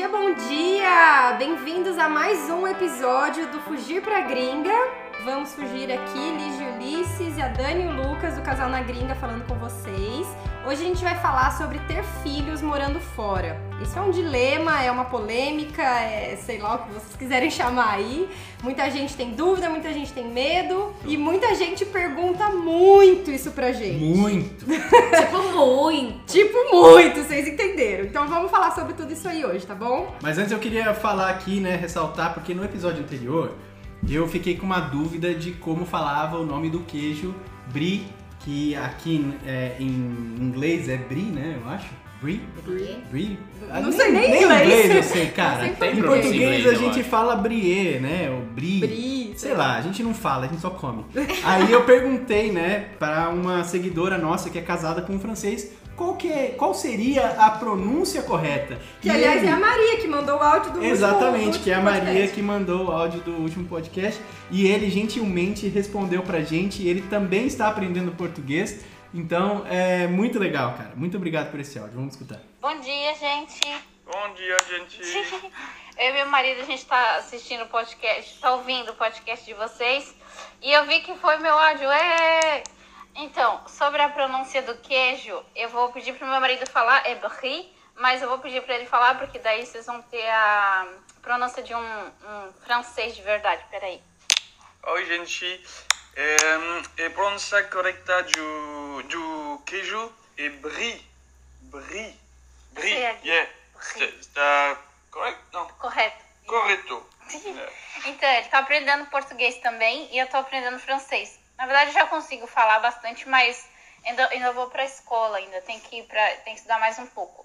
dia, bom dia! Bem-vindos a mais um episódio do Fugir pra Gringa. Vamos fugir aqui, Lígia Ulisses e a Dani e o Lucas, do Casal na Gringa, falando com vocês. Hoje a gente vai falar sobre ter filhos morando fora. Isso é um dilema, é uma polêmica, é sei lá o que vocês quiserem chamar aí. Muita gente tem dúvida, muita gente tem medo e muita gente pergunta muito isso pra gente. Muito. tipo, muito. Tipo, muito, vocês entenderam. Então vamos falar sobre tudo isso aí hoje, tá bom? Mas antes eu queria falar aqui, né, ressaltar, porque no episódio anterior eu fiquei com uma dúvida de como falava o nome do queijo brie, que aqui é, em inglês é brie, né, eu acho. Brie? Brie? Brie? Ah, não sei nem inglês. eu sei, cara. Sei em português, eu a gente fala brie, né, ou brie. Brie, Sei lá, a gente não fala, a gente só come. Aí eu perguntei, né, pra uma seguidora nossa que é casada com um francês, qual, que é, qual seria a pronúncia correta? Que E aliás ele- é a Maria que mandou o áudio do Exatamente, último, do que é a Maria podcast. que mandou o áudio do último podcast e ele gentilmente respondeu pra gente. Ele também está aprendendo português, então é muito legal, cara. Muito obrigado por esse áudio. Vamos escutar. Bom dia, gente. Bom dia, gente. Eu e meu marido, a gente tá assistindo o podcast, tá ouvindo o podcast de vocês. E eu vi que foi meu áudio. É... Então, sobre a pronúncia do queijo, eu vou pedir pro meu marido falar, é brie, mas eu vou pedir pra ele falar, porque daí vocês vão ter a pronúncia de um, um francês de verdade. Peraí. Oi, gente. É, a pronúncia correta do, do queijo é brie. Brie. Brie. Yeah. Está, está correto? Não. Correto. Correto. Então, ele tá aprendendo português também e eu tô aprendendo francês. Na verdade, eu já consigo falar bastante, mas ainda, ainda vou pra escola ainda, tem que ir pra, tem que estudar mais um pouco.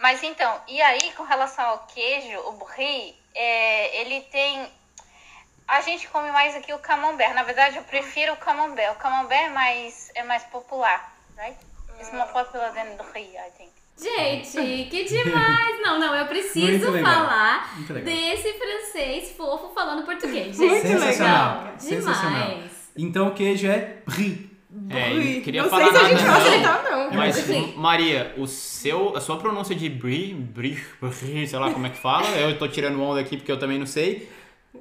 Mas então, e aí, com relação ao queijo, o brie, é, ele tem... A gente come mais aqui o camembert. Na verdade, eu prefiro o camembert. O camembert é mais, é mais popular, right? It's more popular than brie, I think. Gente, que demais! Não, não, eu preciso falar desse francês fofo falando português. Gente, Sensacional. legal. Sensacional. Então o queijo é brie. É, queria não falar sei se a nada, gente vai não. aceitar não. Mas, Sim. Maria, o seu, a sua pronúncia de brie, brie, brie, sei lá como é que fala, eu tô tirando onda aqui porque eu também não sei,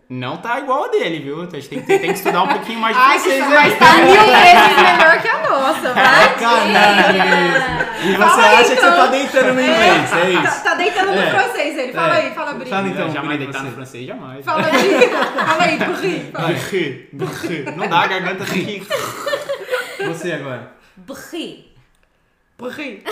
não tá igual a dele, viu? A gente tem, que- tem que estudar um pouquinho mais de Ai, que mas aí. tá mil vezes melhor que a nossa, vai. Sacanagem mesmo. E você Fala aí, acha que você então. tá deitando no inglês, é Tá, isso? tá deitando no É. francês ele. Fala É. aí, fala Brie. Fala então, jamais deitar você. no francês, jamais. Fala Brie. Fala aí. Fala. Brie, brie. Não dá, a garganta tem que... Você agora. Brie. Brie.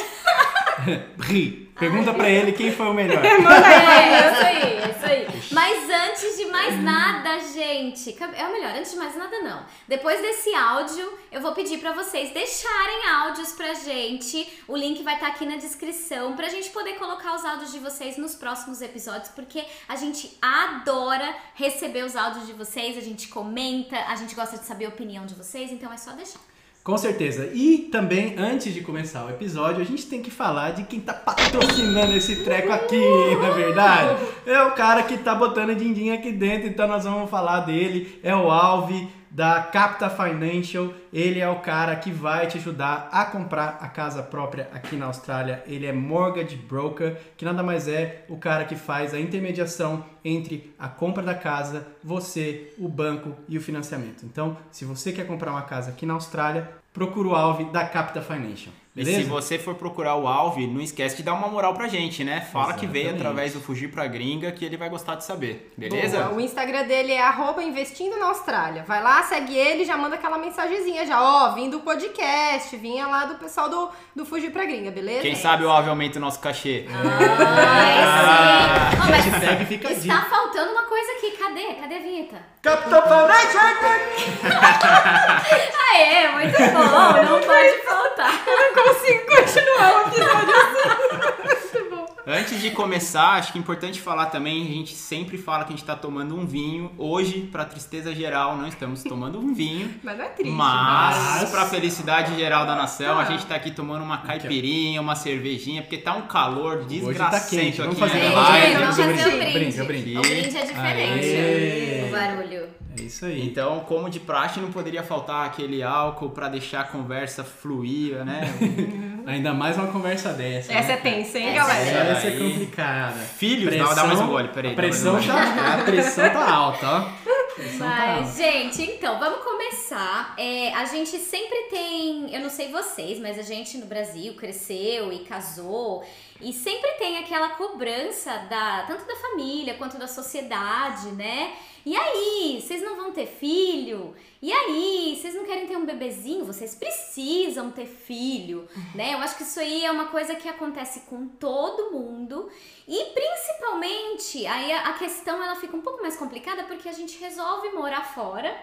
Brie. Pergunta pra ele quem foi o melhor. É, isso aí, é isso aí. Mas antes de mais nada, gente, é o melhor, antes de mais nada não. Depois desse áudio, eu vou pedir pra vocês deixarem áudios pra gente. O link vai estar aqui na descrição pra gente poder colocar os áudios de vocês nos próximos episódios, porque a gente adora receber os áudios de vocês, a gente comenta, a gente gosta de saber a opinião de vocês, então é só deixar. Com certeza. E também, antes de começar o episódio, a gente tem que falar de quem tá patrocinando esse treco aqui, na é verdade. É o cara que tá botando din-din aqui dentro, então nós vamos falar dele. É o Alve da Capta Financial. Ele é o cara que vai te ajudar a comprar a casa própria aqui na Austrália. Ele é mortgage broker, que nada mais é o cara que faz a intermediação entre a compra da casa, você, o banco e o financiamento. Então, se você quer comprar uma casa aqui na Austrália, procura o Alve da Capta Financial. E Beleza? se você for procurar o Alve, não esquece de dar uma moral pra gente, né? Fala que veio Exatamente. através do Fugir pra Gringa, que ele vai gostar de saber. Beleza? Boa. O Instagram dele é arroba investindo na Austrália. Vai lá, segue ele e já manda aquela mensagenzinha já. Ó, vim do podcast, vinha lá do pessoal do, do Fugir pra Gringa, beleza? Quem sabe o Alve aumenta o nosso cachê. Ah, sim. Ó, mas fica está faltando uma coisa aqui, cadê? Cadê a vinheta? Capta Financial! Aê, muito bom, não pode faltar. Eu não consigo continuar o episódio assim. Antes de começar, acho que é importante falar também, a gente sempre fala que a gente tá tomando um vinho. Hoje, pra tristeza geral, não estamos tomando um vinho. Mas não é triste. Mas, Mas- pra felicidade geral da nação, Ah. a gente tá aqui tomando uma caipirinha, uma cervejinha, porque tá um calor desgracento tá quente, vamos aqui fazer na um live. Gente, vamos fazer o Brinca, brinde. brinca. O brinde é diferente. Aê. O barulho. É isso aí. Então, como de praxe, não poderia faltar aquele álcool pra deixar a conversa fluir, né? Ainda mais uma conversa dessa. Essa né, é tensa, hein, galera? é Essa é complicada. Filhos, dá, dá mais um gole, peraí. A um pressão, tá, a pressão tá alta, ó. Pressão tá Mas, alta. gente, então, vamos começar. É, a gente sempre tem, eu não sei vocês, mas a gente no Brasil cresceu e casou. E sempre tem aquela cobrança da tanto da família quanto da sociedade, né? E aí, vocês não vão ter filho? E aí, vocês não querem ter um bebezinho? Vocês precisam ter filho, né? Eu acho que isso aí é uma coisa que acontece com todo mundo. E principalmente, aí a questão ela fica um pouco mais complicada porque a gente resolve morar fora.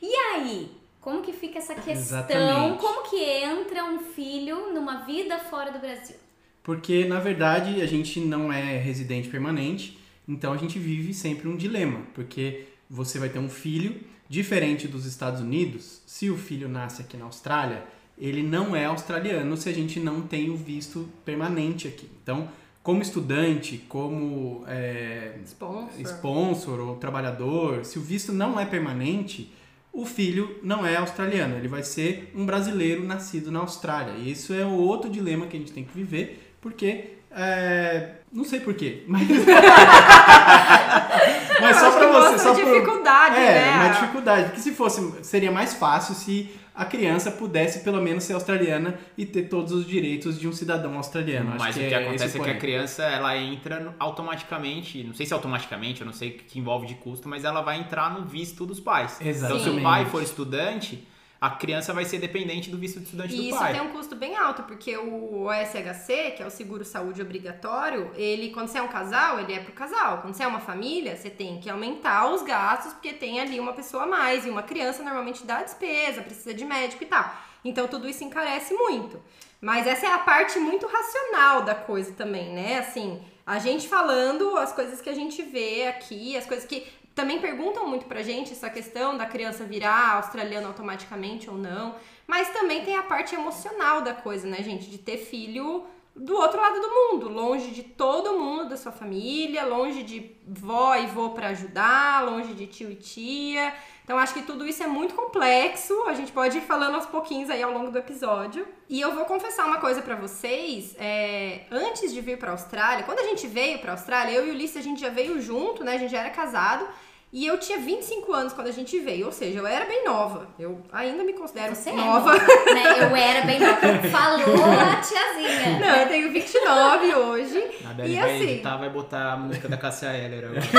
E aí, como que fica essa questão? Exatamente. Como que entra um filho numa vida fora do Brasil? Porque, na verdade, a gente não é residente permanente, então a gente vive sempre um dilema. Porque você vai ter um filho, diferente dos Estados Unidos, se o filho nasce aqui na Austrália, ele não é australiano se a gente não tem o visto permanente aqui. Então, como estudante, como é, Sponsor. sponsor ou trabalhador, se o visto não é permanente, o filho não é australiano, ele vai ser um brasileiro nascido na Austrália. E isso é o outro dilema que a gente tem que viver, porque. É, não sei porquê, mas. mas só acho pra que você. Só a por- dificuldade, é, né? uma dificuldade. Porque se fosse. Seria mais fácil se a criança pudesse pelo menos ser australiana e ter todos os direitos de um cidadão australiano. Acho Mas o que que é acontece é que a criança ela entra automaticamente, não sei se automaticamente, eu não sei o que envolve de custo, mas ela vai entrar no visto dos pais. Então, se Exatamente. o pai for estudante, a criança vai ser dependente do visto de estudante E do isso pai. tem um custo bem alto, porque o OSHC, que é o seguro saúde obrigatório, ele, quando você é um casal, ele é pro casal. Quando você é uma família, você tem que aumentar os gastos, porque tem ali uma pessoa a mais, e uma criança normalmente dá despesa, precisa de médico e tal. Então tudo isso encarece muito. Mas essa é a parte muito racional da coisa também, né? Assim, a gente falando as coisas que a gente vê aqui, as coisas que também perguntam muito pra gente essa questão da criança virar australiana automaticamente ou não. Mas também tem a parte emocional da coisa, né, gente? De ter filho do outro lado do mundo, longe de todo mundo da sua família, longe de vó e vô pra ajudar, longe de tio e tia. Então acho que tudo isso é muito complexo. A gente pode ir falando aos pouquinhos aí ao longo do episódio. E eu vou confessar uma coisa pra vocês. é, antes de vir pra Austrália, quando a gente veio pra Austrália, eu e o Ulisses a gente já veio junto, né? A gente já era casado. E eu tinha 25 anos quando a gente veio, ou seja, eu era bem nova. Eu ainda me considero Você é nova. nova, né? Eu era bem nova. Falou a tiazinha. Não, eu tenho 29 hoje. A Beli E vai assim- editar, vai botar a música da Cassia Eller agora.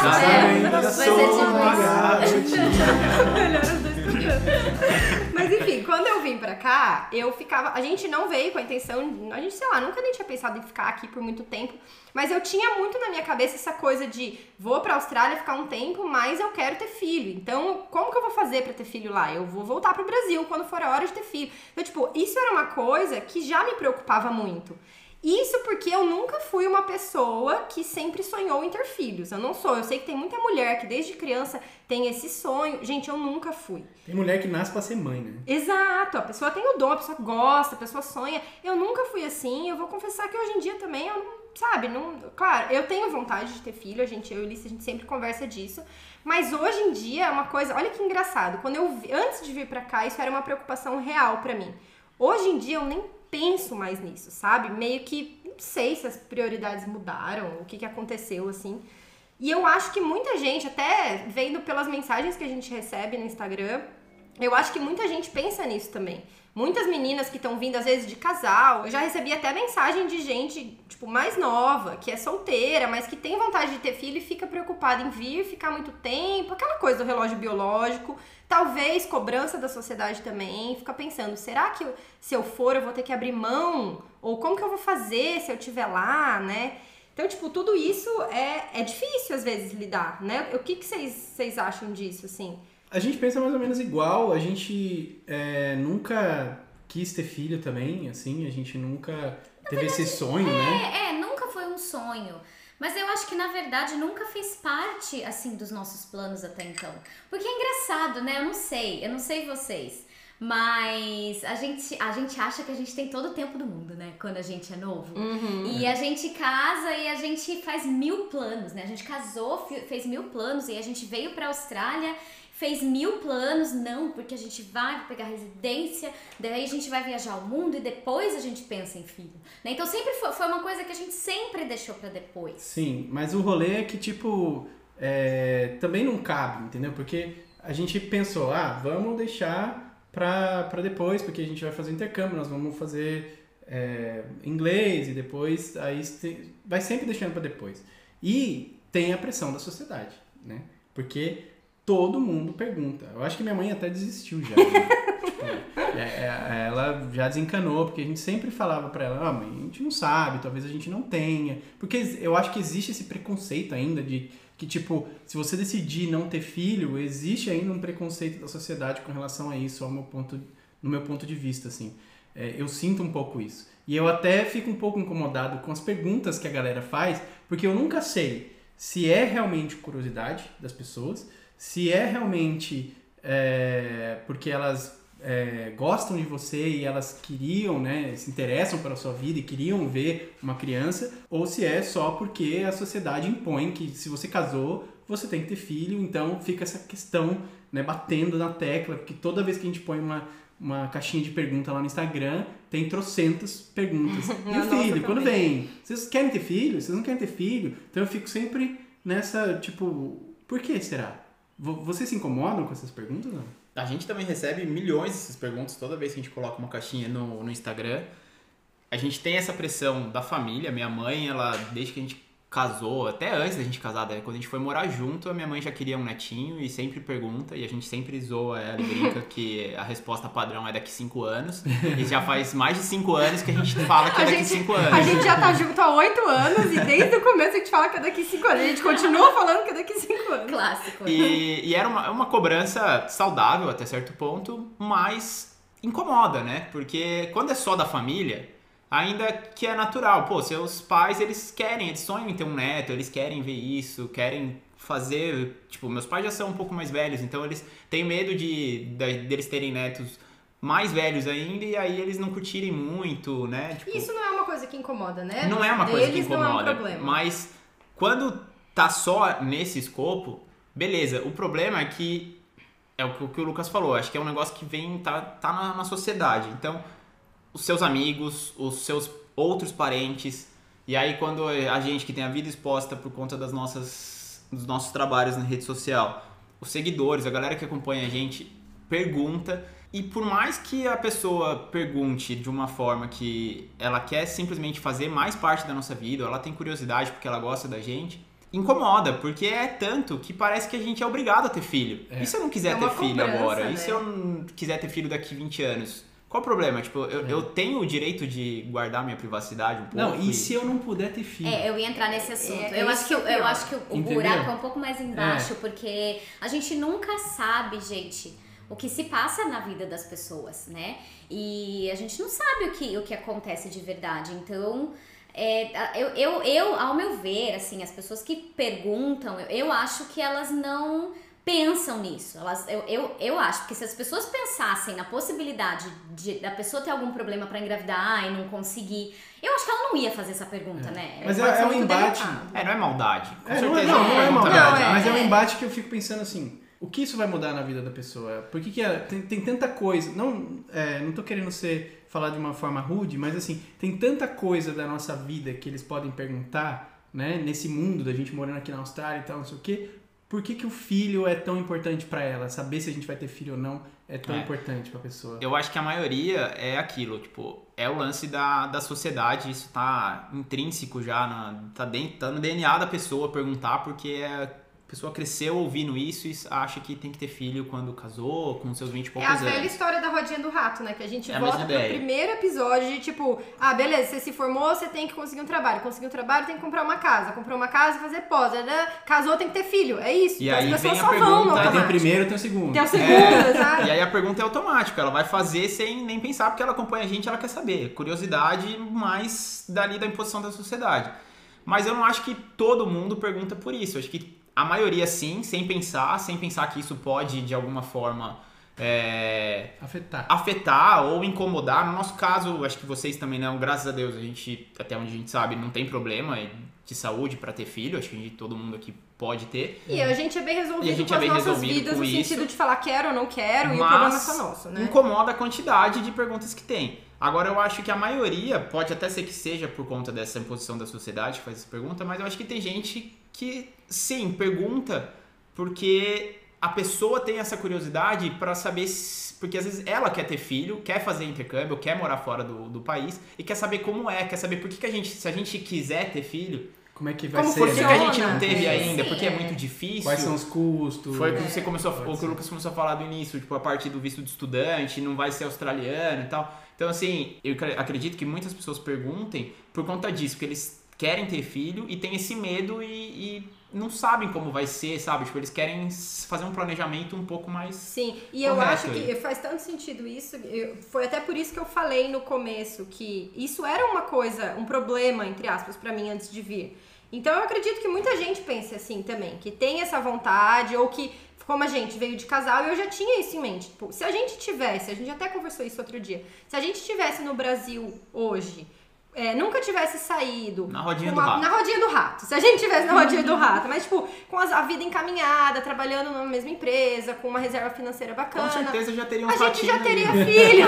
É, vai ser tipo isso. Melhor os dois. Mas enfim, quando eu vim pra cá, eu ficava. A gente não veio com a intenção. A gente, sei lá, nunca nem tinha pensado em ficar aqui por muito tempo. Mas eu tinha muito na minha cabeça essa coisa de vou pra Austrália ficar um tempo, mas eu quero ter filho. Então, como que eu vou fazer pra ter filho lá? Eu vou voltar pro Brasil quando for a hora de ter filho. Então, tipo, isso era uma coisa que já me preocupava muito. Isso porque eu nunca fui uma pessoa que sempre sonhou em ter filhos. Eu não sou. Eu sei que tem muita mulher que desde criança tem esse sonho. Gente, eu nunca fui. Tem mulher que nasce pra ser mãe, né? Exato, a pessoa tem o dom, a pessoa gosta, a pessoa sonha. Eu nunca fui assim, eu vou confessar que hoje em dia também eu não, sabe, não, claro, eu tenho vontade de ter filho, a gente, eu e Ulisses, a gente sempre conversa disso, mas hoje em dia é uma coisa, olha que engraçado, quando eu antes de vir pra cá, isso era uma preocupação real pra mim. Hoje em dia eu nem penso mais nisso, sabe? Meio que não sei se as prioridades mudaram, o que que aconteceu assim. E eu acho que muita gente, até vendo pelas mensagens que a gente recebe no Instagram, eu acho que muita gente pensa nisso também. Muitas meninas que estão vindo, às vezes, de casal. Eu já recebi até mensagem de gente, tipo, mais nova, que é solteira, mas que tem vontade de ter filho e fica preocupada em vir, ficar muito tempo, aquela coisa do relógio biológico. Talvez cobrança da sociedade também. Fica pensando, será que eu- se eu for eu vou ter que abrir mão? Ou como que eu vou fazer se eu estiver lá, né? Então, tipo, tudo isso é, é difícil às vezes lidar, né? O que, que vocês, vocês acham disso, assim? A gente pensa mais ou menos igual, a gente é, nunca quis ter filho também, assim, a gente nunca teve esse sonho, né? É, é, nunca foi um sonho. Mas eu acho que na verdade nunca fez parte assim dos nossos planos até então. Porque é engraçado, né? Eu não sei, eu não sei vocês. Mas a gente, a gente acha que a gente tem todo o tempo do mundo, né? Quando a gente é novo. E a gente casa e a gente faz mil planos, né? A gente casou, fez mil planos e a gente veio pra Austrália, fez mil planos, não, porque a gente vai pegar residência, daí a gente vai viajar ao mundo e depois a gente pensa em filho. Né? Então sempre foi, foi uma coisa que a gente sempre deixou para depois. Sim, mas o rolê é que, tipo, é, também não cabe, entendeu? Porque a gente pensou, ah, vamos deixar pra depois, porque a gente vai fazer intercâmbio, nós vamos fazer é, inglês e depois, aí vai sempre deixando pra depois. E tem a pressão da sociedade, né? Porque todo mundo pergunta. Eu acho que minha mãe até desistiu já. né? Tipo, é, é, ela já desencanou, porque a gente sempre falava pra ela, ah, mãe, a gente não sabe, talvez a gente não tenha. Porque eu acho que existe esse preconceito ainda de que, tipo, se você decidir não ter filho, existe ainda um preconceito da sociedade com relação a isso, ao meu ponto, no meu ponto de vista, assim. É, eu sinto um pouco isso. E eu até fico um pouco incomodado com as perguntas que a galera faz, porque eu nunca sei se é realmente curiosidade das pessoas, se é realmente é, porque elas é, gostam de você e elas queriam, né, se interessam pela sua vida e queriam ver uma criança, ou se é só porque a sociedade impõe que se você casou, você tem que ter filho, então fica essa questão, né, batendo na tecla, porque toda vez que a gente põe uma, uma caixinha de pergunta lá no Instagram, tem trocentas perguntas. E o filho, quando vem? Vocês querem ter filho? Vocês não querem ter filho? Então eu fico sempre nessa, tipo, por que será? Vo- Vocês se incomodam com essas perguntas? Não? A gente também recebe milhões dessas perguntas toda vez que a gente coloca uma caixinha no, no Instagram. A gente tem essa pressão da família. Minha mãe, ela, desde que a gente casou, até antes da gente casar, né, quando a gente foi morar junto, a minha mãe já queria um netinho e sempre pergunta, e a gente sempre zoa ela e brinca que a resposta padrão é daqui 5 anos. E já faz mais de 5 anos que a gente fala que é A daqui gente, 5 anos. a gente já tá junto há oito anos e desde o começo a gente fala que é daqui cinco anos. A gente continua falando que é daqui cinco anos. Clássico. E, e era uma, uma cobrança saudável até certo ponto, mas incomoda, né? Porque quando é só da família, ainda que é natural. Pô, seus pais, eles querem, eles sonham em ter um neto, eles querem ver isso, querem fazer... Tipo, meus pais já são um pouco mais velhos, então eles têm medo de, de deles terem netos mais velhos ainda e aí eles não curtirem muito, né? Tipo, Isso não é uma coisa que incomoda, né? não é uma coisa que Deles incomoda, não é um problema. mas quando tá só nesse escopo, beleza. O problema é que é o que, o que o Lucas falou. Acho que é um negócio que vem tá, tá na, na sociedade. Então, os seus amigos, os seus outros parentes, e aí quando a gente que tem a vida exposta por conta das nossas dos nossos trabalhos na rede social, os seguidores, a galera que acompanha a gente pergunta e por mais que a pessoa pergunte de uma forma que ela quer simplesmente fazer mais parte da nossa vida, ou ela tem curiosidade porque ela gosta da gente, incomoda, porque é tanto que parece que a gente é obrigado a ter filho. É. E se eu não quiser É ter filho cobrança, agora? né? E se eu não quiser ter filho daqui 20 anos? Qual o problema? Tipo, eu, eu tenho o direito de guardar minha privacidade um pouco. Não, e se eu não puder ter filho? É, eu ia entrar nesse assunto. É, eu, é acho que, é eu pior. acho que o, Entendeu? buraco é um pouco mais embaixo, porque a gente nunca sabe, gente, o que se passa na vida das pessoas, né? E a gente não sabe o que, o que acontece de verdade. Então, é, eu, eu, eu, ao meu ver, assim, as pessoas que perguntam, eu, eu acho que elas não pensam nisso. Elas, eu, eu, eu acho, porque se as pessoas pensassem na possibilidade de, da pessoa ter algum problema pra engravidar e não conseguir, eu acho que ela não ia fazer essa pergunta, né? Mas Pode é- é um embate. delicado. É, não é maldade. Com É, não, é, certeza não, não é contra a maldade, Não, é, mas é um é. embate que eu fico pensando assim, o que isso vai mudar na vida da pessoa? Por que, que é- tem, tem tanta coisa, não, é, não tô querendo ser, falar de uma forma rude, mas assim, tem tanta coisa da nossa vida que eles podem perguntar, né, nesse mundo da gente morando aqui na Austrália e tal, não sei o quê, por que, que o filho é tão importante pra ela? Saber se a gente vai ter filho ou não é tão É. importante pra pessoa. Eu acho que a maioria é aquilo, tipo, é o lance da, da sociedade, isso tá intrínseco já, na, tá, dentro, tá no DNA da pessoa perguntar, porque é- a pessoa cresceu ouvindo isso e acha que tem que ter filho quando casou, com seus 20 e É poucos a anos. velha história da rodinha do rato, né? Que a gente É a volta mesma pro primeiro episódio de tipo, ah, beleza, você se formou, você tem que conseguir um trabalho. Conseguir um trabalho, tem que comprar uma casa. Comprou uma casa, fazer pós. né? Casou, tem que ter filho. É isso. E Então aí vem a pergunta, Aí tem primeiro, tem o segundo. Tem o segundo, exato. E aí a pergunta é automática, ela vai fazer sem nem pensar, porque ela acompanha a gente, ela quer saber. Curiosidade mais dali da imposição da sociedade. Mas eu não acho que todo mundo pergunta por isso. Eu acho que a maioria sim, sem pensar, sem pensar que isso pode de alguma forma é, Afetar. afetar ou incomodar. No nosso caso, acho que vocês também não, graças a Deus, a gente, até onde a gente sabe, não tem problema de saúde pra ter filho. Acho que a gente- todo mundo aqui pode ter. E a gente é bem resolvido E a gente com é as bem nossas resolvido vidas, no isso. sentido de falar quero ou não quero, e o Mas problema é só nosso, né? incomoda a quantidade de perguntas que tem. Agora, eu acho que a maioria, pode até ser que seja por conta dessa imposição da sociedade que faz essa pergunta, mas eu acho que tem gente que, sim, pergunta porque a pessoa tem essa curiosidade pra saber se, porque às vezes ela quer ter filho, quer fazer intercâmbio, quer morar fora do, do país e quer saber como é, quer saber por que, que a gente, se a gente quiser ter filho, Como é que vai Como ser? por que, que a né? gente não teve ainda, sim, porque é é. muito difícil. Quais são os custos? Foi o que você começou a, o que o Lucas começou a falar do início, tipo, a parte do visto de estudante, não vai ser australiano e tal. Então, assim, eu cre- acredito que muitas pessoas perguntem por conta disso, porque eles querem ter filho e tem esse medo e, e não sabem como vai ser, sabe? Tipo, eles querem fazer um planejamento um pouco mais. Sim, e eu acho que faz tanto sentido isso. eu- foi até por isso que eu falei no começo que isso era uma coisa, um problema, entre aspas, pra mim antes de vir. Então eu acredito que muita gente pense assim também, que tem essa vontade, ou que, como a gente veio de casal, eu já tinha isso em mente. Tipo, se a gente tivesse, a gente até conversou isso outro dia, se a gente tivesse no Brasil hoje. É, nunca tivesse saído. Na rodinha com do uma- rato. Na rodinha do rato. Se a gente tivesse na rodinha do rato, mas tipo, com as- a vida encaminhada, trabalhando na mesma empresa, com uma reserva financeira bacana. Com certeza já teria A uns gente já teria ali. filho.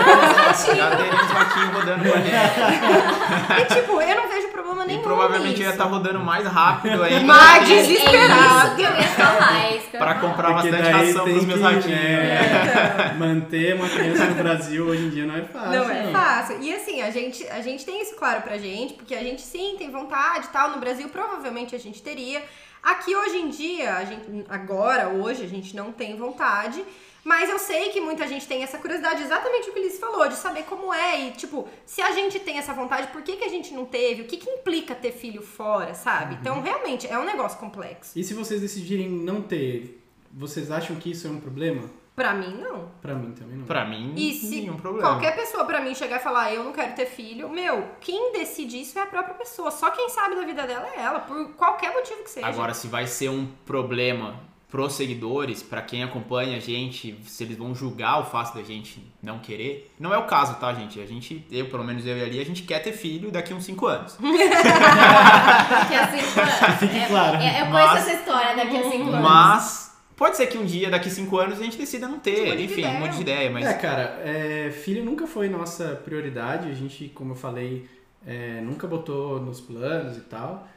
Já teria uns ratinhos rodando por e tipo, eu não vejo problema E nenhum. provavelmente nisso. ia estar rodando mais rápido ainda. Mais desesperado. isso que eu ia falar, é isso Pra comprar Porque bastante ração pros meus que, ratinhos. é, manter uma criança no Brasil hoje em dia não é fácil. Não é fácil. E assim, a gente, a gente tem isso claro pra gente, porque a gente sim tem vontade e tal. No Brasil, provavelmente a gente teria. Aqui hoje em dia, a gente, agora, hoje, a gente não tem vontade. Mas eu sei que muita gente tem essa curiosidade, exatamente o que Liz falou, de saber como é. E, tipo, se a gente tem essa vontade, por que, que a gente não teve? O que, que implica ter filho fora, sabe? Então, realmente, é um negócio complexo. E se vocês decidirem não ter, vocês acham que isso é um problema? Pra mim, não. Pra mim também não. Pra mim, E se nenhum problema. qualquer pessoa pra mim chegar e falar eu não quero ter filho, meu, quem decide isso é a própria pessoa. Só quem sabe da vida dela é ela, por qualquer motivo que seja. Agora, se vai ser um problema pros seguidores, pra quem acompanha a gente, se eles vão julgar o fato da gente não querer, não é o caso, tá, gente? A gente, eu, pelo menos eu e ali, a gente quer ter filho daqui a uns 5 anos. Daqui a cinco anos. Fique É, claro. é, eu conheço Mas- essa história daqui a cinco anos. Mas pode ser que um dia, daqui a 5 anos, a gente decida não ter, de enfim, ideia. mude de ideia, mas É, cara, é, filho nunca foi nossa prioridade. A gente, como eu falei, é, nunca botou nos planos e tal.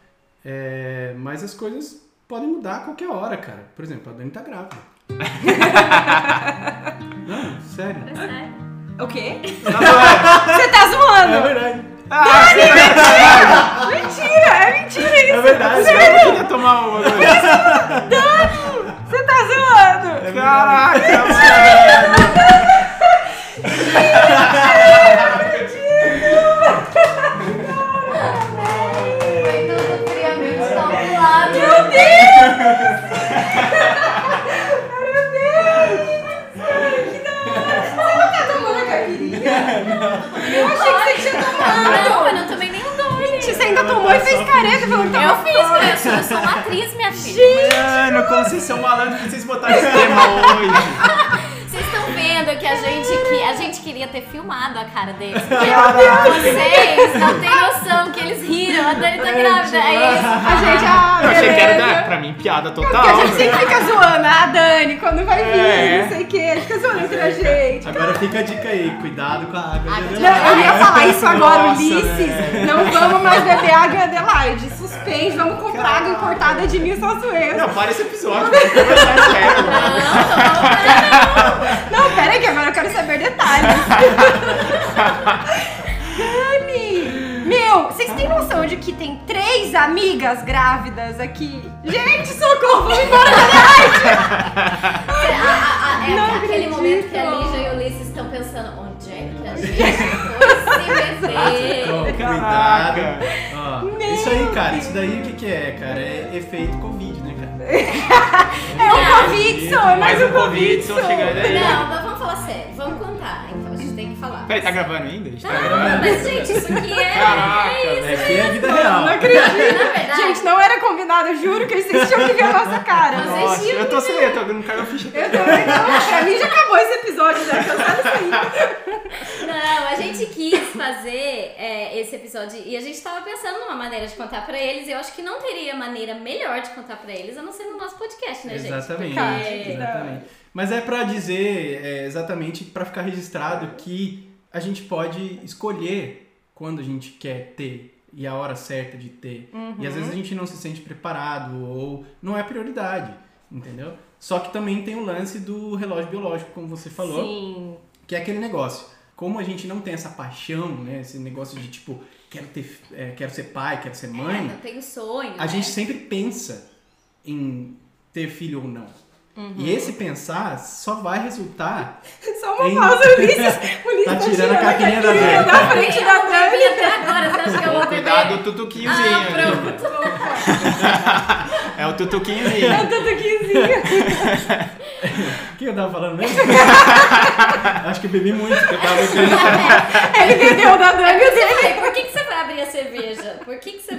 É, mas as coisas podem mudar a qualquer hora, cara. Por exemplo, a Dani tá grávida. Não, sério. O quê? Tá. Você tá zoando? É verdade. mentira, é mentira isso. É verdade. Eu queria tomar uma agora. Zoando. Caraca, Foi tudo friamente calculado. Meu Você não tá tomando a caipirinha? Eu achei que você tinha tomado. Não, eu não ainda tomou e fez careta falando que Eu tava fiz, fora. eu sou, eu sou uma atriz, minha filha. Mano, como vocês são malandros que vocês botaram esse tema hoje. Vocês estão vendo que a gente, a gente queria ter filmado a cara deles. Vocês não têm noção que eles riram. A Dani tá grávida. É isso. A gente, ah, Eu achei que era, né, pra mim, piada Porque a total. gente sempre fica zoando, ah, Dani, quando vai vir, É. não sei o que, fica zoando entre a gente. Agora fica a dica aí, cuidado com a água. De Não, eu ia falar isso agora, Nossa, Ulisses. velho. Não vamos mais beber água Adelaide. Suspende, vamos comprar água importada de South Wales. Não, para esse episódio, vamos conversar sério. Não, pera aí, que agora saber detalhes. Dani! Meu, vocês têm noção de que tem três amigas grávidas aqui? Gente, socorro, vamos embora da Adelaide! A- a- a- é Não aquele acredito. momento que a Lígia e o Ulisses estão pensando onde é que a gente foi se meter. Cuidado. Ó, Meu isso aí, cara, isso daí o que, que é, cara? É efeito Covid, né? É o Covid, só, é mais Mais um um chegando aí. Não, mas vamos falar sério. Vamos contar. Então a gente tem que falar. Peraí, tá gravando ainda? Tá Ah, gravando? mas gente, isso aqui é. Caraca, é isso É é vida real. Não acredito. Na verdade, gente, não era combinado, eu juro que vocês tinham que ver a nossa cara. Vocês Nossa, tinham eu tô que sem, eu tô não caiu a ficha. Eu também não. Pra mim já acabou esse episódio, já cansado isso aí. Não, a gente quis fazer é, esse episódio e a gente tava pensando numa maneira de contar pra eles. E eu acho que não teria maneira melhor de contar pra eles a não ser no nosso podcast, né, gente? Exatamente. Porque- exatamente. Mas é pra dizer é, exatamente pra ficar registrado que a gente pode escolher quando a gente quer ter e a hora certa de ter. E às vezes a gente não se sente preparado ou não é prioridade, entendeu? Só que também tem o lance do relógio biológico, como você falou. Sim. Que é aquele negócio. Como a gente não tem essa paixão, né? Esse negócio de tipo, quero ter, é, quero ser pai, quero ser É, mãe. não tem sonho. A né? gente sempre pensa em ter filho ou não. Uhum. E esse pensar só vai resultar. Só uma Em- pausa, Ulisses. Ulisses Tá tirando a carteirinha da Dani. da frente da Dani. até agora, você acha que eu vou? Cuidado, o tutuquinhozinho. Ah, pronto. É o tutuquinhozinho. Eu tô aqui, O que eu tava falando mesmo? Acho que eu bebi muito, porque eu tava bebendo. Ele bebeu da Dani. Eu falei, por que, que você vai abrir a cerveja? Por que, que você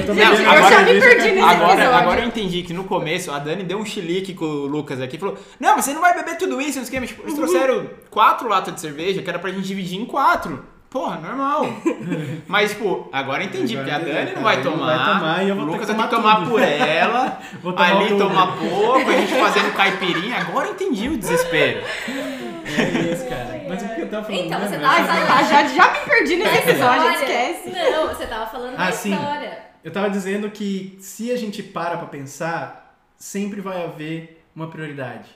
Eu cerveja? Gente, bebendo eu já me perdi nesse Agora, episódio. agora eu entendi que no começo a Dani deu um chilique com o Lucas aqui e falou: Não, mas você não vai beber tudo isso, não sei tipo, eles trouxeram quatro latas de cerveja que era pra gente dividir em quatro. Porra, normal. Mas, tipo, agora eu entendi, Agora porque a Dani não vai não tomar. vai tomar e eu vou Lucas vai ter que tomar tomar por ela. Vou tomar ali tudo. tomar pouco, a gente fazendo caipirinha. Agora eu entendi o desespero. É isso, cara. Mas o que eu tava falando? Então, você mesmo? tava falando- já, já me perdi nesse episódio, História. esquece. Não, você tava falando da Ah, sim. Eu tava dizendo que se a gente para pra pensar, sempre vai haver uma prioridade.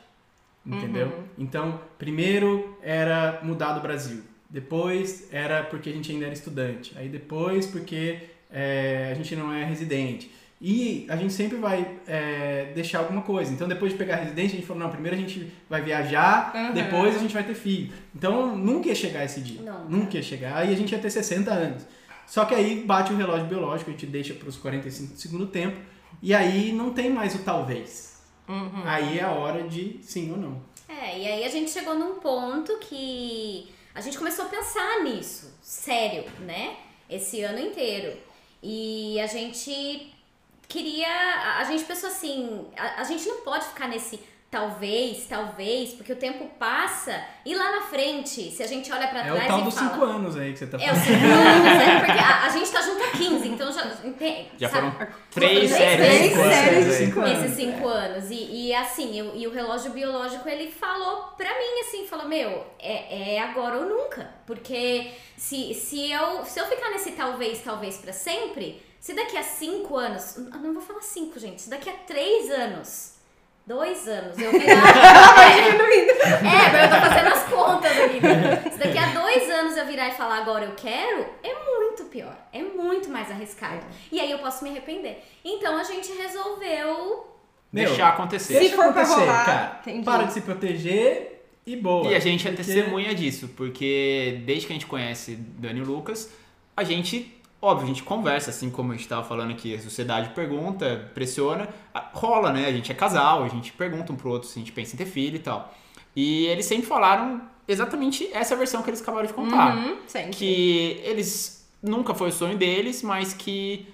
Entendeu? Então, primeiro era mudar do Brasil. Depois era porque a gente ainda era estudante. Aí depois porque é, a gente não é residente. E a gente sempre vai é, deixar alguma coisa. Então, depois de pegar a residência, a gente falou: não, primeiro a gente vai viajar, Uhum. depois a gente vai ter filho. Então, nunca ia chegar esse dia. Nunca. Nunca ia chegar. Aí a gente ia ter 60 anos. Só que aí bate o relógio biológico, a gente deixa para os 45 do segundo tempo. E aí não tem mais o talvez. Aí é a hora de sim ou não. É, e aí a gente chegou num ponto que a gente começou a pensar nisso, sério, né? Esse ano inteiro. E a gente queria. A, a gente pensou assim: a, a gente não pode ficar nesse talvez, talvez, porque o tempo passa e lá na frente, se a gente olha pra É trás o tal dos fala. 5 anos aí que você tá É, os falando. cinco anos, é, porque a, a gente tá junto há 15, então já. Entende, Já sabe? foram três Três séries. Três cinco anos, séries de aí. cinco anos. Esses cinco anos. E, e assim, eu- e o relógio biológico, ele falou pra mim, assim, falou, meu, é, é agora ou nunca. Porque se, se, eu, se eu ficar nesse talvez, talvez pra sempre, se daqui a cinco anos, não vou falar cinco, gente, se daqui a três anos, dois anos, eu virar... é, mas eu tô fazendo as contas aqui. né? Se daqui a dois anos eu virar e falar agora eu quero, é muito pior. É muito mais arriscado. E aí eu posso me arrepender. Então a gente resolveu Meu, Deixar acontecer. Se Deixa for pra acontecer, rolar, cara. entendi. Para de se proteger e boa. E a gente é Porque- testemunha disso, porque desde que a gente conhece Dani e Lucas, a gente, óbvio, a gente conversa, assim como a gente tava falando aqui, a sociedade pergunta, pressiona, rola, né? A gente é casal, a gente pergunta um pro outro se a gente pensa em ter filho e tal. E eles sempre falaram exatamente essa versão que eles acabaram de contar. Uhum. Que eles nunca foi o sonho deles, mas que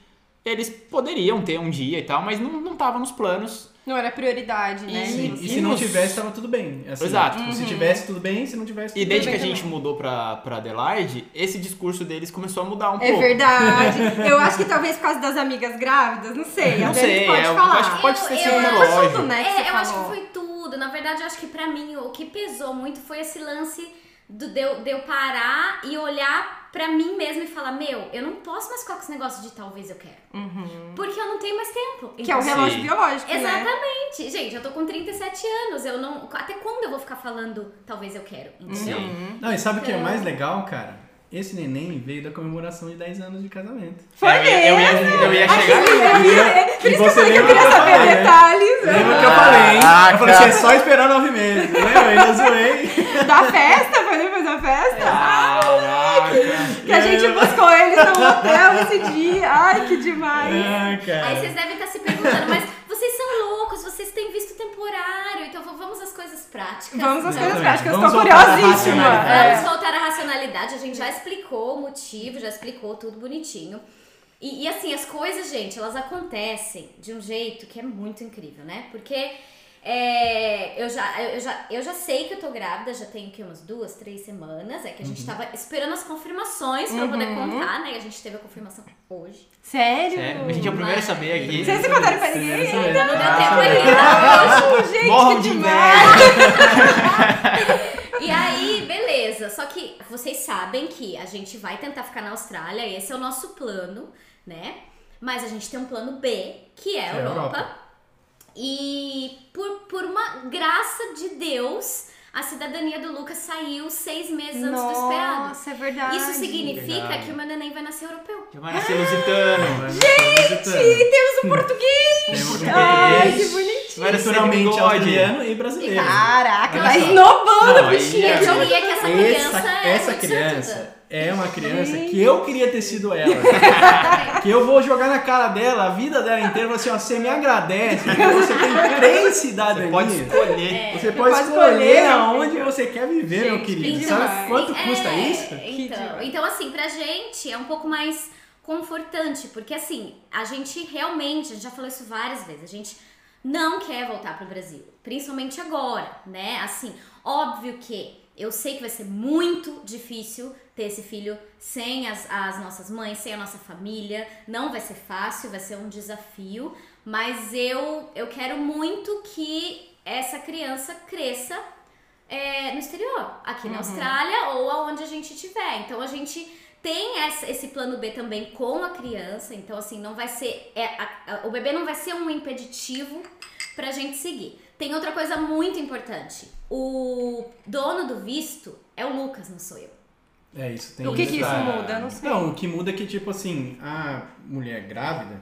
eles poderiam ter um dia e tal, mas não, não tava nos planos. Não era prioridade, né? Sim, e E se não nos- tivesse, tava tudo bem. Assim, Exato. tipo, Se tivesse, tudo bem. Se não tivesse, tudo E desde que bem a gente também. mudou pra, pra Adelaide, esse discurso deles começou a mudar um É pouco. verdade. Eu acho que talvez por causa das amigas grávidas, não sei. Não sei, pode é, eu falar. acho que pode Eu- ter sido um acho relógio. tudo, né? que É, eu acho falou. que foi tudo. Na verdade, eu acho que pra mim o que pesou muito foi esse lance do, de, eu, de eu parar e olhar pra mim mesma e falar: Meu, eu não posso mais ficar com esse negócio de talvez eu quero. Porque eu não tenho mais tempo. Que é o Sim. relógio biológico, né? Exatamente. Gente, eu tô com 37 anos. Eu não. Até quando eu vou ficar falando talvez eu quero? Entendeu? Não, e sabe o que é Então- mais legal, cara? Esse neném veio da comemoração de 10 anos de casamento. Foi eu, ia- eu ia, eu ia chegar Eu ia- E Por isso que eu você falei que eu lembra queria que eu saber falei, né? detalhes né? Lembra que eu falei, hein? Ah, eu falei assim, é só esperar nove meses. Lembra? Eu zoei. da festa, festa? Caraca! Que a gente buscou eles no hotel esse dia. Ai, que demais. Ah, cara. Aí vocês devem estar se perguntando, mas vocês são loucos, vocês têm visto temporário, então vamos às coisas práticas. Vamos às coisas Exatamente. práticas, à curiosíssima. racionalidade. É. Vamos voltar à racionalidade. A gente já explicou o motivo, já explicou tudo bonitinho. E, e, assim, as coisas, gente, elas acontecem de um jeito que é muito incrível, né? Porque é, eu, já, eu, já, eu já sei que eu tô grávida, já tem que umas duas, três semanas. É que a gente tava esperando as confirmações pra poder contar, né? E a gente teve a confirmação hoje. Sério? Sério? A gente é o primeiro a saber aqui. Vocês não contaram pra ninguém? Ainda não deu tempo ainda. Gente, que de demais! E aí, beleza. Só que vocês sabem que a gente vai tentar ficar na Austrália, esse é o nosso plano, né? Mas a gente tem um plano B, que é a Que é a Europa. E por, por uma graça de Deus, a cidadania do Lucas saiu seis meses antes do esperado. Nossa, é verdade. Isso significa Verdade. que o meu neném vai nascer europeu. Já vai nascer lusitano. Gente! E temos um português! Temos um Ai, que bonitinho! Vai nascer Naturalmente australiano e brasileiro. Caraca, Olha tá aí bichinha. é- Eu diria que essa criança essa, é essa criança sortuda. É uma criança que eu queria ter sido ela. que eu vou jogar na cara dela a vida dela inteira e falar assim, ó, você me agradece, porque você tem três Você cidadanias. pode escolher. É. Você pode pode escolher aonde você quer viver, meu Gente, querido. que Sabe quanto É, custa isso? Então, então, assim, pra gente é um pouco mais confortante, porque assim, a gente realmente, a gente já falou isso várias vezes, a gente não quer voltar pro Brasil, principalmente agora, né? Assim, óbvio que eu sei que vai ser muito difícil ter esse filho sem as, as nossas mães, sem a nossa família, não vai ser fácil, vai ser um desafio, mas eu, eu quero muito que essa criança cresça é, no exterior, aqui na Austrália ou aonde a gente estiver. Então a gente tem essa- esse plano B também com a criança, então assim, não vai ser. é, a- a- o bebê não vai ser um impeditivo pra gente seguir. Tem outra coisa muito importante: o dono do visto é o Lucas, não sou eu. É isso, tem O que que isso muda? Não sei. Não, o que muda é que, tipo assim, a mulher grávida,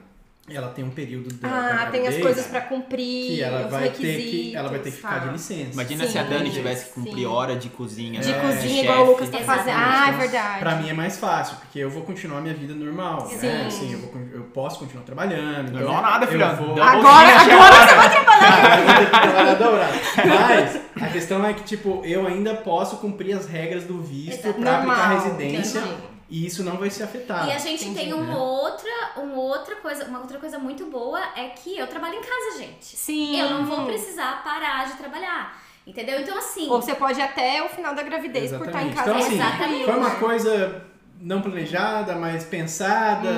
ela tem um período da, da Ah, tem as coisas pra cumprir, que ela os vai ter que ela vai ter que ficar tá. de licença. Imagina Sim, se a Dani sim. tivesse que cumprir hora de cozinha. De É, cozinha, igual o Lucas tá fazendo. Ah, é verdade. Pra mim é mais fácil, porque eu vou continuar minha vida normal. Sim. Né? Assim, eu, vou eu posso continuar trabalhando. então nada, eu filhão. vou- Double Agora, agora você vai trabalhar. Eu vou ter que trabalhar dobrado. Mas a questão é que, tipo, eu ainda posso cumprir as regras do visto pra aplicar residência entendi. E isso não vai ser afetado. E a gente entendi, tem uma né? outra, uma outra coisa, uma outra coisa muito boa é que eu trabalho em casa, gente. Sim. Eu não vou precisar parar de trabalhar. Entendeu? Então, assim. Ou você pode ir até o final da gravidez por estar em Exatamente. casa. Então, assim, Exatamente. foi uma coisa não planejada, mas pensada,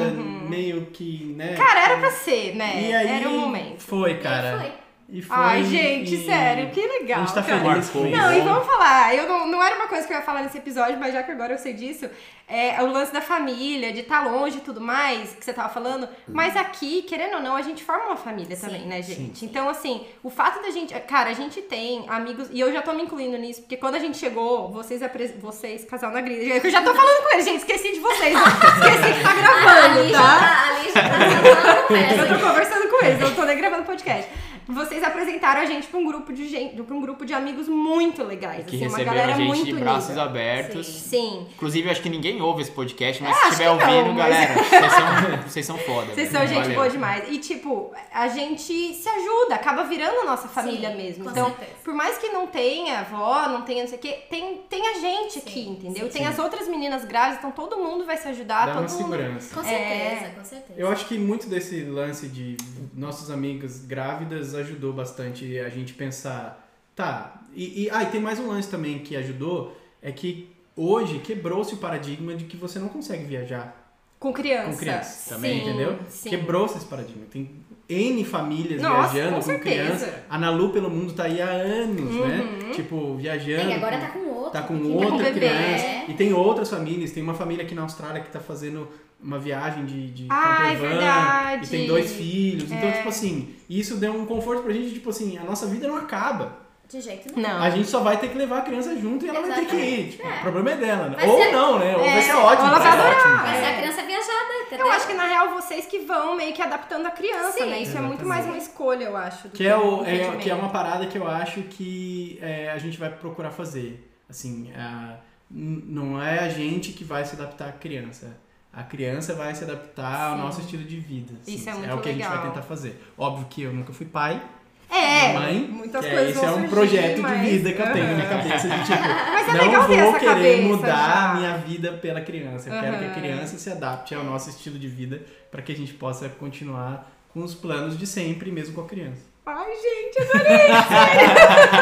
meio que, né? Uhum. Cara, era pra ser, né? E aí, era o momento. Foi, e cara. foi. E foi. Ai, gente, e sério, que legal. A gente tá cara. feliz com isso. Não, e vamos falar, eu não, não era uma coisa que eu ia falar nesse episódio, mas já que agora eu sei disso, é o lance da família, de estar longe e tudo mais, que você tava falando. Mas aqui, querendo ou não, a gente forma uma família Sim. também, né, gente? Então, assim, o fato da gente. Cara, a gente tem amigos, e eu já tô me incluindo nisso, porque quando a gente chegou, vocês, apres- vocês casal na gringa, eu já tô falando com eles, gente, esqueci de vocês, né? esqueci que tá A gravando, Ali já tá? tá, ali já tá falando com Eu tô conversando com eles, eu não tô nem gravando podcast. Vocês apresentaram a gente pra um grupo de gente, pra um grupo de amigos muito legais, Que assim, uma receberam galera a gente muito de braços unida. abertos. Sim. Sim. Inclusive, acho que ninguém ouve esse podcast, mas É, se estiver que não, ouvindo, mas- galera, vocês são, vocês são foda. Vocês são gente Valeu. boa demais. E, tipo, a gente se ajuda, acaba virando nossa família Sim, mesmo. Então, certeza. por mais que não tenha avó, não tenha não sei o quê, tem, tem a gente Sim, aqui, entendeu? sim, tem as outras meninas grávidas, então todo mundo vai se ajudar, Dá todo uma mundo. segurança. Com É. certeza, com certeza. Eu acho que muito desse lance de nossos amigos grávidas ajudou bastante a gente pensar, tá, e, e, ah, e tem mais um lance também que ajudou, é que hoje quebrou-se o paradigma de que você não consegue viajar Com criança. com criança também, Sim, entendeu? Quebrou-se esse paradigma. Tem N famílias Nossa, viajando com com, criança. A Nalu pelo mundo tá aí há anos, Uhum. né? Tipo, viajando. E agora com- tá com outro. tá com com outra bebê. criança. E tem outras famílias. Tem uma família aqui na Austrália que tá fazendo uma viagem de, de Ah, é verdade. E tem dois filhos. Então, É. tipo assim, isso deu um conforto pra gente, tipo assim, a nossa vida não acaba. De jeito nenhum. Não. A gente só vai ter que levar a criança junto e ela vai ter que ir. Exatamente. Tipo, É. O problema é dela, né? Vai Ou ser- não, né? Ou vai É, ser ótimo. ou ela vai ser adorar. ótimo. Vai ser É. a criança viajada, entendeu? Eu acho que na real vocês que vão meio que adaptando a criança, Sim. né? Isso é muito Exatamente. mais uma escolha, eu acho. do Que é, o, um é, que é uma parada que eu acho que é, a gente vai procurar fazer. Assim, a- n- não é a gente que vai se adaptar à criança. A criança vai se adaptar ao Sim. nosso estilo de vida. assim. Isso é o muito que a gente vai legal. tentar fazer. Óbvio que eu nunca fui pai, É, mãe. muitas é, coisas esse vão é um surgir, projeto mas- de vida que eu tenho na minha cabeça. De, tipo, Mas é não legal vou querer cabeça mudar já. a minha vida pela criança. Eu quero que a criança se adapte ao nosso estilo de vida para que a gente possa continuar com os planos de sempre, mesmo com a criança. Ai, gente, adorei!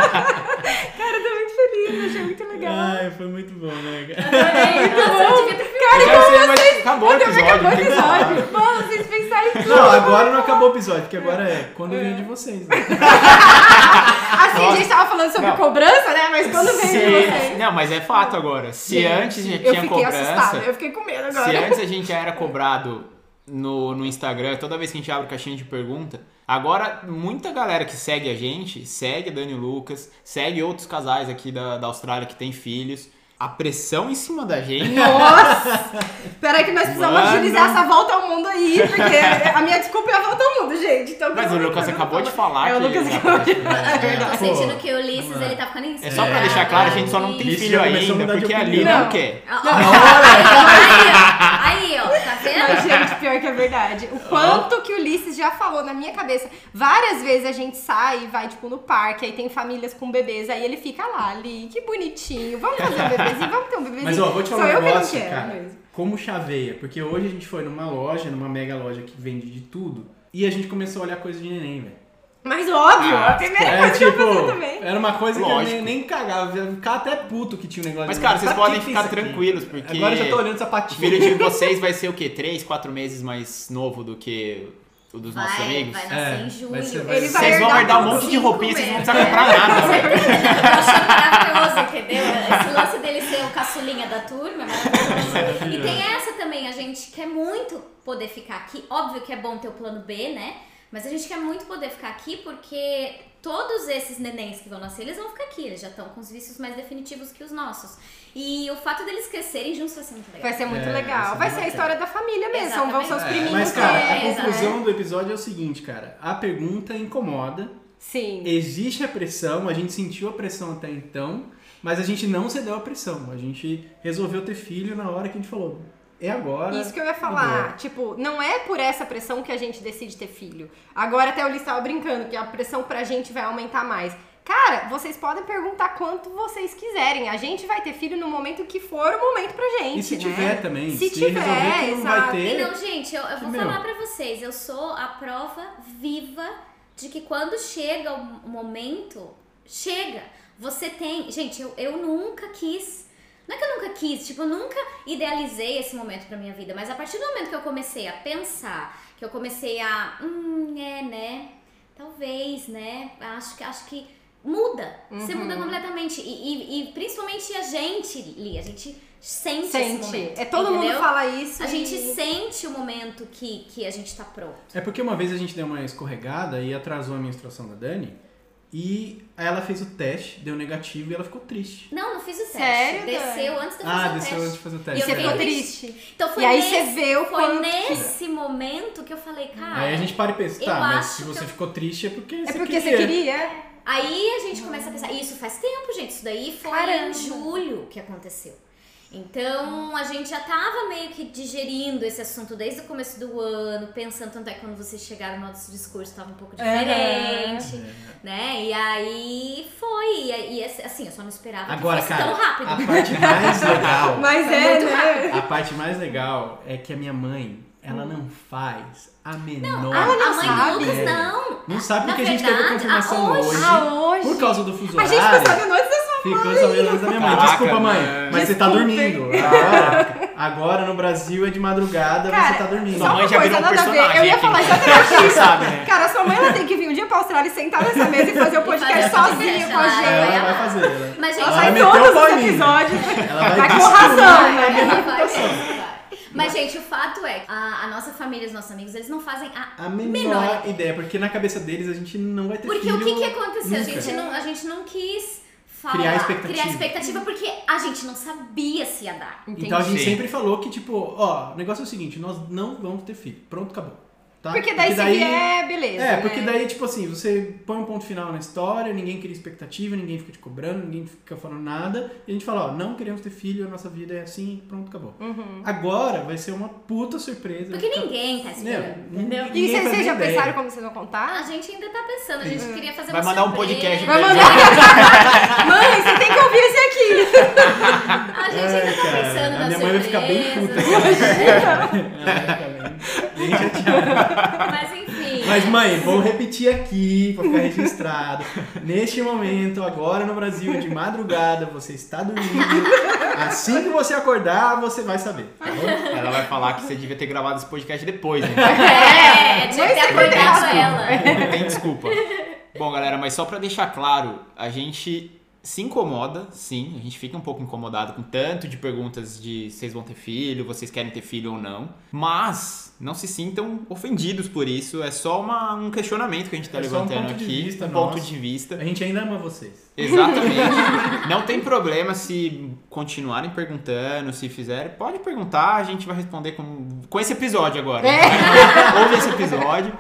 Cara, eu muito achei muito legal. Ai, foi muito bom, né? cara? Adorei. Nossa, eu devia ter Eu quero ser, mas acabou o episódio. Acabou o episódio. Mano, vocês pensaram em tudo. Não, agora não acabou o episódio, porque agora é quando vem de vocês. Né? Assim, a gente tava falando sobre Não. cobrança, né? Mas quando vem de Se- vocês. Não, mas é fato agora. Se Gente, antes já eu tinha fiquei cobrança. assustada, eu fiquei com medo Se agora. antes a gente era cobrado no, no Instagram, toda vez que a gente abre caixinha de pergunta, agora muita galera que segue a gente, segue a Dani Lucas, segue outros casais aqui da, da Austrália que tem filhos. A pressão em cima da gente. Nossa! Peraí que nós precisamos Mano. agilizar essa volta ao mundo aí, porque a minha desculpa é a volta ao mundo, gente. Então, Mas o Lucas acabou de falar É, o que. Lucas acabou de falar, é Eu verdade. tô sentindo que o Ulisses, ele tá ficando É só pra deixar claro, a gente só não tem filho ainda, porque a opinião. Li não Não. quer. Ó, ó, verdade. O quanto que o Ulisses já falou na minha cabeça. Várias vezes a gente sai e vai, tipo, no parque, aí tem famílias com bebês, aí ele fica lá, ali, que bonitinho. Vamos fazer um bebezinho, vamos ter um bebezinho. Mas ó, vou te falar Sou um eu que não negócio, quero cara. mesmo. Como chaveia, porque hoje a gente foi numa loja, numa mega loja que vende de tudo, e a gente começou a olhar coisa de neném, velho. Mas óbvio, Ah, a primeira É coisa que eu tipo, pensei também. era uma coisa que eu Lógico. nem, nem cagava, eu ficava até puto que tinha um negócio Mas, de cara, vocês podem ficar isso aqui? tranquilos, porque. Agora eu já tô olhando O sapatinho. filho de vocês vai ser o quê? Três, quatro meses mais novo do que o dos nossos Vai, amigos? vai nascer É, em julho. vai ser- vai Vocês vão herdar herdar um monte de roupinha, vocês não precisam comprar nada. Eu acho maravilhoso, entendeu? Esse lance dele ser o caçulinha da turma é maravilhoso. E tem essa também, a gente quer muito poder ficar aqui. Óbvio que é bom ter o plano B, né? Mas a gente quer muito poder ficar aqui porque todos esses nenéns que vão nascer, eles vão ficar aqui. Eles já estão com os vícios mais definitivos que os nossos. E o fato deles crescerem juntos vai ser muito legal. Vai ser muito É, vai legal. ser Vai ser a história da família mesmo. São vão ser os Exatamente. priminhos Mas, cara, a né? conclusão do episódio é o seguinte, cara. A pergunta incomoda, Sim. existe a pressão, a gente sentiu a pressão até então, mas a gente não cedeu à pressão. A gente resolveu ter filho na hora que a gente falou. É agora. Isso que eu ia agora. falar. Tipo, não é por essa pressão que a gente decide ter filho. Agora até o Liz tava brincando que a pressão pra gente vai aumentar mais. Cara, vocês podem perguntar quanto vocês quiserem. A gente vai ter filho no momento que for o momento pra gente. E se né? tiver também, Se se, tiver, resolver que não vai exato. ter. E não, gente, eu, eu vou Meu. falar pra vocês, eu sou a prova viva de que quando chega o momento, chega. Você tem. Gente, eu, eu nunca quis. Não é que eu nunca quis, tipo, eu nunca idealizei esse momento pra minha vida, mas a partir do momento que eu comecei a pensar, que eu comecei a. Hum, é, né? Talvez, né? Acho que acho que muda. Você muda Uhum. completamente. E, e- e principalmente a gente, Li, a gente sente, esse Sente. momento. É todo mundo entendeu? fala isso. A e- gente sente o momento que, que a gente tá pronto. É porque uma vez a gente deu uma escorregada e atrasou a menstruação da Dani. E aí ela fez o teste, deu negativo e ela ficou triste. Não, não fiz o teste. Sério, Desceu antes de eu fazer Ah, o desceu teste. antes de fazer o E teste. eu Você é ficou triste. Então foi E aí nesse, você vê o Foi quanto- nesse momento que eu falei, cara. Aí a gente para e pensa, tá, mas se você eu- ficou triste é porque É você porque queria. você queria. Aí a gente começa a pensar. Isso faz tempo, gente. Isso daí foi Caramba. em julho que aconteceu. Então a gente já tava meio que digerindo esse assunto desde o começo do ano, pensando tanto é que quando vocês chegaram, o nosso discurso tava um pouco diferente, né? E aí foi. E, e assim, eu só não esperava Agora, que fosse cara, tão rápido. a parte mais legal. Mas Foi é, muito né? A parte mais legal é que a minha mãe, ela não faz a menor ela não a mãe sabe. do Lucas não. Não sabe Na porque a gente teve confirmação hoje. hoje. Hoje. Por causa do fuso A gente horário. ficou sabendo antes Ficou sabendo da minha mãe. Caraca, Desculpa, mãe. mãe. Mas você tá dormindo. Agora, agora no Brasil é de madrugada, Cara, você tá dormindo. Só Sua mãe já virou um nada a ver. personagem Eu ia aqui, falar né? exatamente isso. sabe, né? Cara, sua mãe ela tem que vir um dia pra Austrália e sentar nessa mesa e fazer o podcast fazer o sozinha podcast, com a ela- gente. Ela vai fazer. Ela, Mas, gente, Ela Ela vai todos o os episódios. ela vai com razão, a né? Mas, gente, o fato é que a, a nossa família, os nossos amigos, eles não fazem a, A menor, menor ideia, porque na cabeça deles a gente não vai ter Porque filho o que, que aconteceu? A gente, não, a gente não quis falar, Criar expectativa. criar expectativa porque a gente não sabia se ia dar. Então a gente sempre falou que, tipo, ó, o negócio é o seguinte, nós não vamos ter filho. Pronto, acabou. Tá? Porque daí se vier, beleza. É, né? porque daí, tipo assim, você põe um ponto final na história, ninguém cria expectativa, ninguém fica te cobrando, ninguém fica falando nada. E a gente fala, ó, não queremos ter filho, a nossa vida é assim, pronto, acabou. Uhum. Agora vai ser uma puta surpresa. Porque Fica- ninguém tá esperando, Meu, entendeu? ninguém E vocês, já ideia. pensaram como vocês vão A contar? gente ainda tá pensando, a gente queria fazer Vai uma mandar um podcast Vai pra mandar. Mãe, você tem que ouvir esse aqui. A gente Ai, ainda tá cara, pensando a na minha mãe vai ficar bem surpresa. puta. Ela vai ficar bem- bem chateada. Mas enfim. Mas mãe, vou repetir aqui pra ficar registrado. Neste momento, agora no Brasil, de madrugada, você está dormindo. Assim que você acordar, você vai saber. Tá? Ela vai falar que você devia ter gravado esse podcast depois, né? É, que ter acordado ela. Não tem desculpa. Bom, galera, mas só pra deixar claro, a gente se incomoda, sim, a gente fica um pouco incomodado com tanto de perguntas de vocês vão ter filho, vocês querem ter filho ou não, mas não se sintam ofendidos por isso, é só uma- um questionamento que a gente tá É um levantando ponto de aqui, vista um ponto de vista. A gente ainda ama vocês. Exatamente. Não tem problema se continuarem perguntando, se fizerem. Pode perguntar, a gente vai responder com, com esse episódio agora. Ouve esse episódio.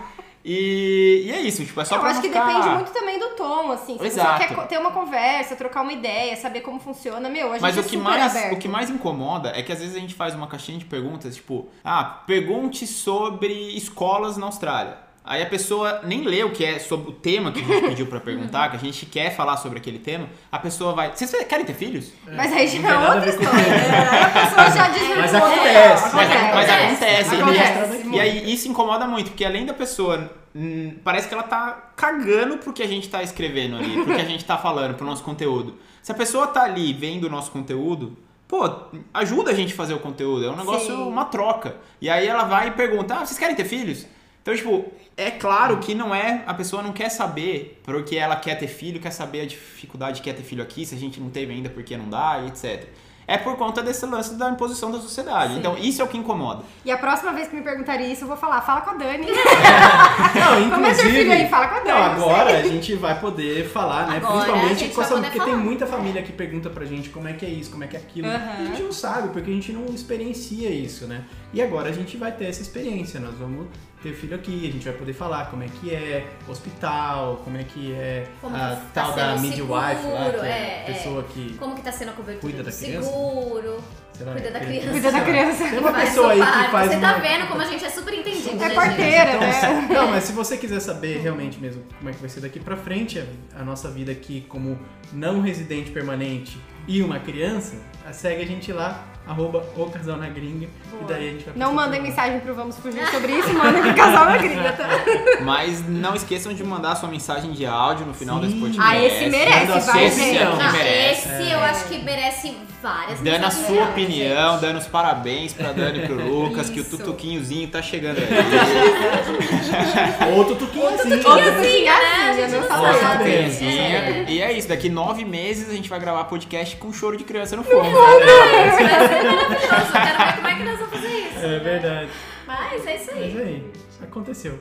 E, e é isso, tipo, é só Eu pra acho não que ficar... depende muito também do tom, assim. Se Exato. você quer ter uma conversa, trocar uma ideia, saber como funciona, meu, a gente Mas é o que, mais, aberto. o que mais incomoda é que às vezes a gente faz uma caixinha de perguntas, tipo, ah, pergunte sobre escolas na Austrália. Aí a pessoa nem lê o que é sobre o tema que a gente pediu pra perguntar, que a gente quer falar sobre aquele tema. A pessoa vai. Vocês querem ter filhos? Mas aí já é outra história, né? Aí a pessoa já diz Mas "Pô, acontece. Mas, acontece. mas acontece. E- Acontece. E, aí isso incomoda muito, porque além da pessoa. hum, parece que ela tá cagando pro que a gente tá escrevendo ali, pro que a gente tá falando, pro nosso conteúdo. Se a pessoa tá ali vendo o nosso conteúdo, pô, ajuda a gente a fazer o conteúdo. É um negócio, Sim. uma troca. E aí ela vai e pergunta: ah, vocês querem ter filhos? Então, tipo, é claro que não é. A pessoa não quer saber porque ela quer ter filho, quer saber a dificuldade que é ter filho aqui, se a gente não teve ainda porque não dá, e etc. É por conta desse lance da imposição da sociedade. Então, isso é o que incomoda. E a próxima vez que me perguntarem isso, eu vou falar, fala com a Dani. Não, Como é seu filho aí? Fala com a Dani. Não, agora a gente vai poder falar, né? Agora Principalmente com essa- porque falar. tem muita família que pergunta pra gente como é que é isso, como é que é aquilo. Aham. E a gente não sabe, porque a gente não experiencia isso, né? E agora a gente vai ter essa experiência. Nós vamos ter filho aqui, a gente vai poder falar como é que é hospital, como é que é Como a que tal tá da midwife lá, seguro, que é, é, a pessoa que Como que tá sendo a cobertura Cuida da criança? seguro. sei lá, Cuida da criança. Cuida da criança. Tem uma pessoa aí que faz Você tá uma- vendo como a gente é super entendido, É gente? parteira, Então, né? se- não, mas se você quiser saber realmente mesmo como é que vai ser daqui pra frente a, a nossa vida aqui como não residente permanente e uma criança, segue a gente lá, arroba o casal na gringa, e daí a gente vai Não mandem mensagem pro Vamos Fugir sobre isso, mandem pro casal na gringa, tá? Mas não esqueçam de mandar sua mensagem de áudio no final Sim. desse podcast. Ah, esse merece, a vai, sua gente. Não, merece. esse eu acho que merece várias Dando a sua áudio, opinião, gente. dando os parabéns pra Dani e pro Lucas, que o Isso. tutuquinhozinho tá chegando aí. Outro tuquinhozinho. Outro né? tuquinhozinho, A gente meu não salário. sabe. Nossa, Tutuquinhozinha. É. E é isso, daqui nove meses a gente vai gravar podcast com choro de criança no fundo. Vai ser maravilhoso. Eu quero ver como é que nós vamos fazer isso. É verdade. Mas é isso Mas aí. aí, aconteceu.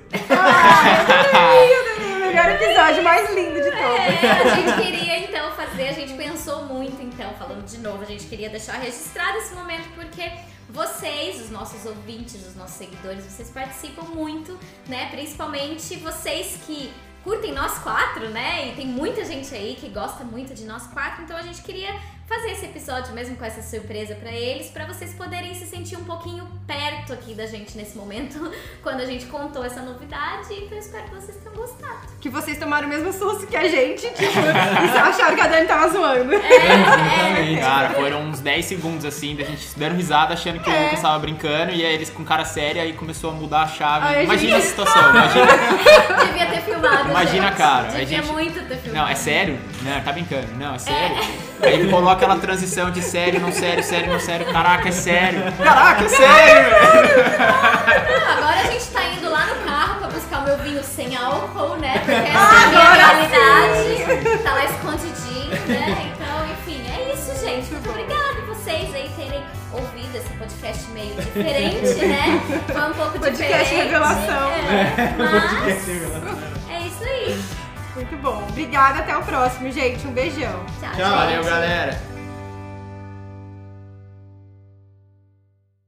O melhor episódio, mais lindo de todos. É, a gente queria então fazer, a gente pensou muito então, falando de novo, a gente queria deixar registrado esse momento porque vocês, os nossos ouvintes, os nossos seguidores, vocês participam muito, né? Principalmente vocês que curtem nós quatro, né? E tem muita gente aí que gosta muito de nós quatro, então a gente queria fazer esse episódio mesmo com essa surpresa pra eles, pra vocês poderem se sentir um pouquinho perto aqui da gente nesse momento, quando a gente contou essa novidade. Então eu espero que vocês tenham gostado. Que vocês tomaram o mesmo susto que a gente, tipo, e só acharam que a Dani tava zoando. Exatamente. Cara, foram uns 10 segundos assim, da gente dando risada, achando que o É. Lucas tava brincando, e aí eles com cara séria, aí começou a mudar a chave. Ai, imagina gente. a situação, imagina. Devia ter filmado. Imagina, gente. cara, a Devia gente- muito ter filmado. Não, é sério? Não, tá brincando. Não, é sério. Aí coloca aquela transição de sério, não sério, sério, não sério. Caraca, é sério. Caraca, é sério! Não, agora a gente tá indo lá no carro pra buscar o meu vinho sem álcool, né? Porque essa é a minha realidade. Tá lá escondidinho, né? Então, enfim, é isso, gente. Muito obrigada vocês aí terem ouvido esse podcast meio diferente, né? Foi um pouco Podcast diferente. revelação. É, Podcast mas revelação. Muito bom. Obrigada, até o próximo, gente. Um beijão. Tchau, Tchau. Valeu, galera.